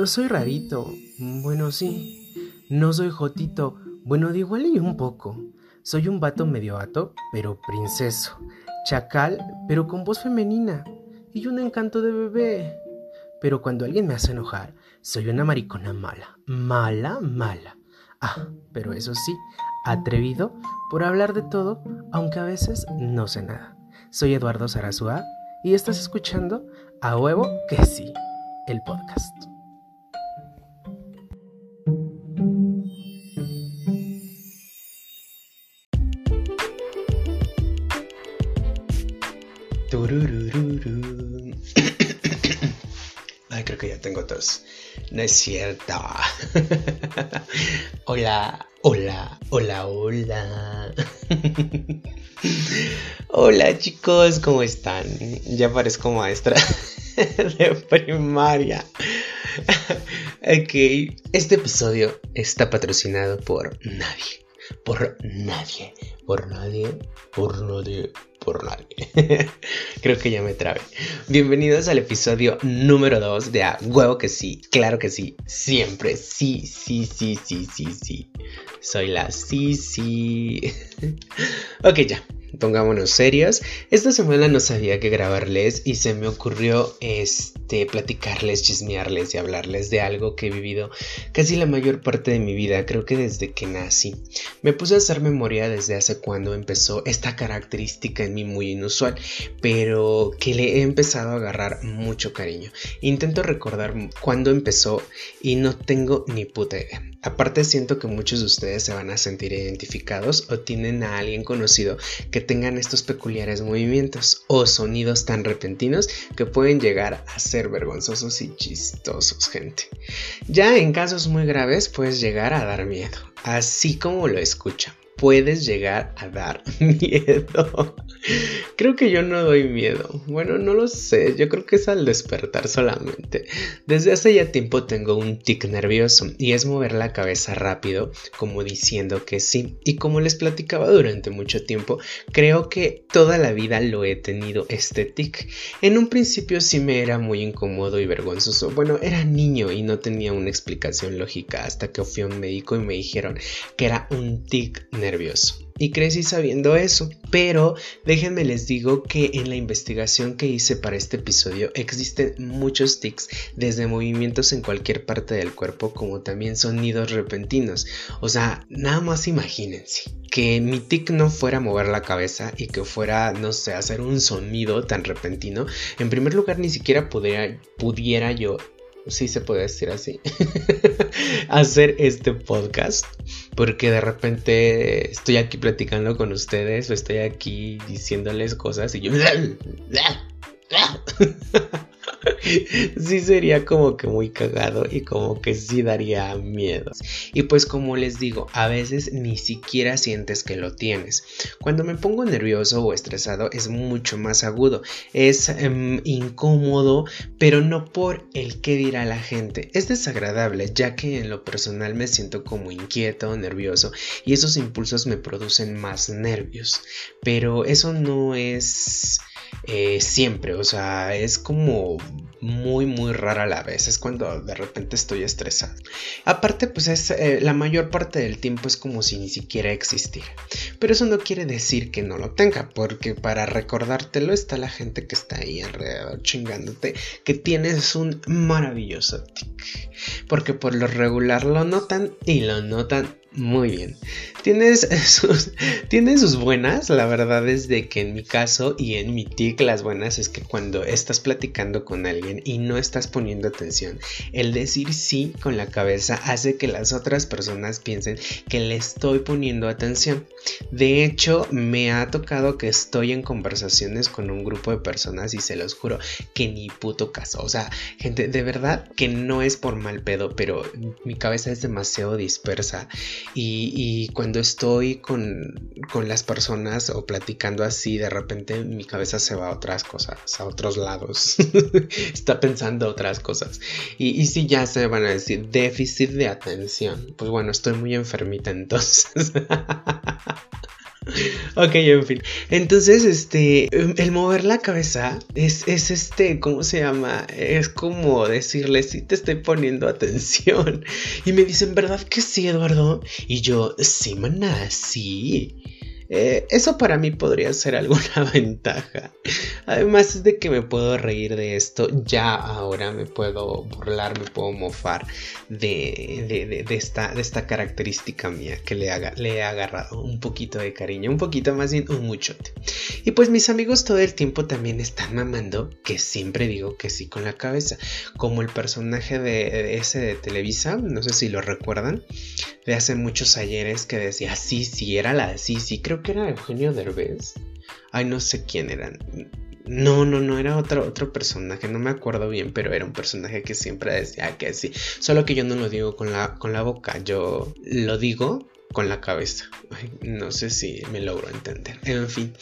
No soy rarito, bueno sí. No soy jotito, bueno de igual y un poco. Soy un vato medio vato, pero princeso. Chacal, pero con voz femenina. Y un encanto de bebé. Pero cuando alguien me hace enojar, soy una maricona mala. Mala, mala. Ah, pero eso sí, atrevido por hablar de todo, aunque a veces no sé nada. Soy Eduardo Sarazúa y estás escuchando A Huevo que sí, el podcast. Ay, creo que ya tengo tos. No es cierto. hola, hola, hola, hola. hola chicos, ¿cómo están? Ya parezco maestra de primaria. ok, este episodio está patrocinado por nadie. Por nadie. Por nadie. Por nadie por nadie. Creo que ya me trabe. Bienvenidos al episodio número 2 de A Huevo que sí, claro que sí, siempre, sí, sí, sí, sí, sí, sí. Soy la sí, sí. ok, ya pongámonos serios. Esta semana no sabía qué grabarles y se me ocurrió este platicarles, chismearles y hablarles de algo que he vivido casi la mayor parte de mi vida, creo que desde que nací. Me puse a hacer memoria desde hace cuando empezó esta característica en mí muy inusual, pero que le he empezado a agarrar mucho cariño. Intento recordar cuándo empezó y no tengo ni puta idea. Aparte siento que muchos de ustedes se van a sentir identificados o tienen a alguien conocido que tengan estos peculiares movimientos o sonidos tan repentinos que pueden llegar a ser vergonzosos y chistosos, gente. Ya en casos muy graves puedes llegar a dar miedo, así como lo escuchan puedes llegar a dar miedo. creo que yo no doy miedo. Bueno, no lo sé. Yo creo que es al despertar solamente. Desde hace ya tiempo tengo un tic nervioso y es mover la cabeza rápido, como diciendo que sí. Y como les platicaba durante mucho tiempo, creo que toda la vida lo he tenido este tic. En un principio sí me era muy incómodo y vergonzoso. Bueno, era niño y no tenía una explicación lógica hasta que fui a un médico y me dijeron que era un tic nervioso y crecí sabiendo eso, pero déjenme les digo que en la investigación que hice para este episodio existen muchos tics, desde movimientos en cualquier parte del cuerpo como también sonidos repentinos. O sea, nada más imagínense que mi tic no fuera mover la cabeza y que fuera, no sé, hacer un sonido tan repentino. En primer lugar, ni siquiera pudiera, pudiera yo sí se puede decir así, hacer este podcast, porque de repente estoy aquí platicando con ustedes o estoy aquí diciéndoles cosas y yo... sí sería como que muy cagado y como que sí daría miedo. Y pues como les digo, a veces ni siquiera sientes que lo tienes. Cuando me pongo nervioso o estresado es mucho más agudo, es em, incómodo, pero no por el que dirá la gente. Es desagradable ya que en lo personal me siento como inquieto, nervioso y esos impulsos me producen más nervios. Pero eso no es eh, siempre, o sea, es como muy muy rara la vez, es cuando de repente estoy estresado. Aparte, pues es eh, la mayor parte del tiempo es como si ni siquiera existiera. Pero eso no quiere decir que no lo tenga, porque para recordártelo está la gente que está ahí alrededor chingándote que tienes un maravilloso tic. Porque por lo regular lo notan y lo notan muy bien. Tienes sus, sus buenas, la verdad es de que en mi caso y en mi tic las buenas es que cuando estás platicando con alguien y no estás poniendo atención, el decir sí con la cabeza hace que las otras personas piensen que le estoy poniendo atención. De hecho, me ha tocado que estoy en conversaciones con un grupo de personas y se los juro que ni puto caso. O sea, gente, de verdad que no es por mal pedo, pero mi cabeza es demasiado dispersa y, cuando estoy con, las personas o platicando así, de repente mi cabeza se va a otras cosas, a otros lados. Está pensando otras cosas. Y, y si ya se van a decir déficit de atención, pues bueno, estoy muy enfermita entonces. ok, en fin. Entonces, este, el mover la cabeza es, es este, ¿cómo se llama? Es como decirle, sí te estoy poniendo atención. Y me dicen, ¿verdad que sí, Eduardo? Y yo, sí, maná, sí. Eh, eso para mí podría ser alguna ventaja. Además de que me puedo reír de esto, ya ahora me puedo burlar, me puedo mofar de, de, esta, de esta característica mía que le, haga, le he agarrado un poquito de cariño, un poquito más bien un muchote. Y pues mis amigos todo el tiempo también están mamando que siempre digo que sí con la cabeza, como el personaje de, ese de Televisa, no sé si lo recuerdan, de hace muchos ayeres que decía sí, sí, era la sí, sí, creo que era Eugenio Derbez. Ay, no sé quién eran. No, no, no, era otro, otro personaje, no me acuerdo bien, pero era un personaje que siempre decía que sí. Solo que yo no lo digo con la, con la boca, yo lo digo con la cabeza. no sé si me logro entender. En fin,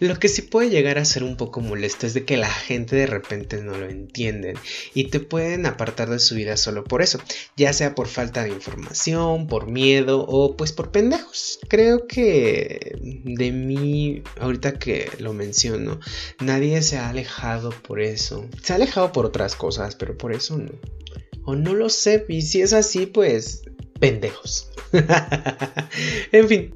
lo que sí puede llegar a ser un poco molesto es de que la gente de repente no lo entienden y te pueden apartar de su vida solo por eso, ya sea por falta de información, por miedo o pues por pendejos. Creo que de mí, ahorita que lo menciono, nadie se ha alejado por eso. Se ha alejado por otras cosas, pero por eso no. O no lo sé, y si es así, pues pendejos. en fin.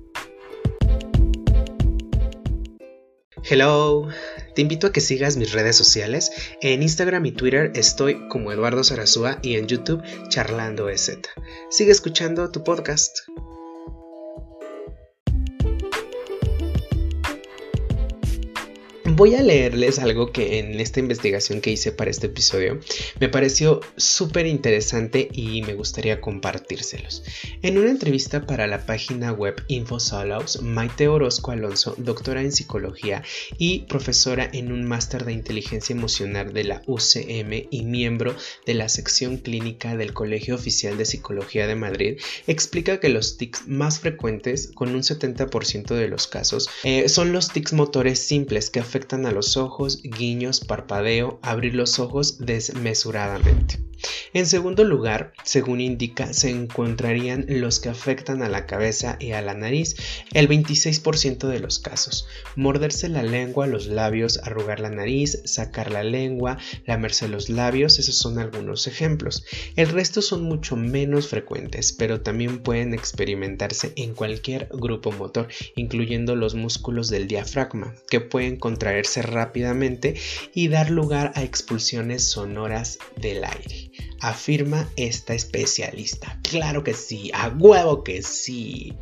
Hello, te invito a que sigas mis redes sociales. En Instagram y Twitter estoy como Eduardo Sarazúa y en YouTube charlando EZ. Sigue escuchando tu podcast. Voy a leerles algo que en esta investigación que hice para este episodio me pareció súper interesante y me gustaría compartírselos. En una entrevista para la página web InfoSolos, Maite Orozco Alonso, doctora en psicología y profesora en un máster de inteligencia emocional de la UCM y miembro de la sección clínica del Colegio Oficial de Psicología de Madrid, explica que los tics más frecuentes, con un 70% de los casos, eh, son los tics motores simples que afectan a los ojos, guiños, parpadeo, abrir los ojos desmesuradamente. En segundo lugar, según indica, se encontrarían los que afectan a la cabeza y a la nariz, el 26% de los casos. Morderse la lengua, los labios, arrugar la nariz, sacar la lengua, lamerse los labios, esos son algunos ejemplos. El resto son mucho menos frecuentes, pero también pueden experimentarse en cualquier grupo motor, incluyendo los músculos del diafragma, que pueden contraerse rápidamente y dar lugar a expulsiones sonoras del aire afirma esta especialista. Claro que sí, a huevo que sí.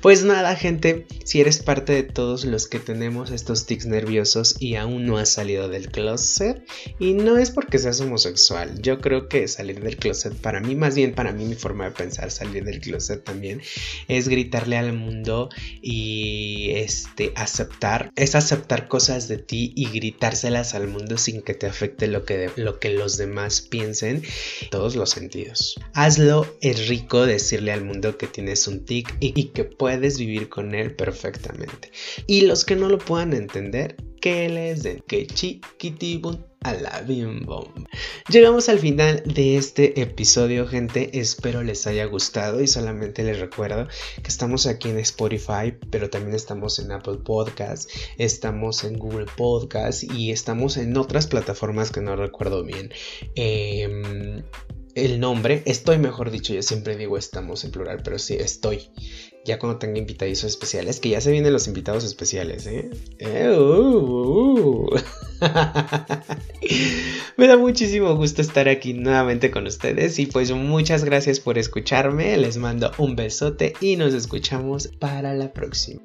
Pues nada, gente, si eres parte de todos los que tenemos estos tics nerviosos y aún no has salido del closet, y no es porque seas homosexual, yo creo que salir del closet para mí, más bien para mí mi forma de pensar salir del closet también es gritarle al mundo y este aceptar, es aceptar cosas de ti y gritárselas al mundo sin que te afecte lo que, lo que los demás piensen todos los sentidos. Hazlo, es rico decirle al mundo que tienes un tic y, que puedes vivir con él perfectamente. Y los que no lo puedan entender, que les den que chiquitibun a la bim bom. Llegamos al final de este episodio, gente. Espero les haya gustado y solamente les recuerdo que estamos aquí en Spotify, pero también estamos en Apple Podcasts, estamos en Google Podcasts y estamos en otras plataformas que no recuerdo bien. Eh, el nombre, estoy mejor dicho, yo siempre digo estamos en plural, pero sí, estoy. Ya cuando tenga invitadizos especiales, que ya se vienen los invitados especiales, ¿eh? eh uh, uh. Me da muchísimo gusto estar aquí nuevamente con ustedes y pues muchas gracias por escucharme, les mando un besote y nos escuchamos para la próxima.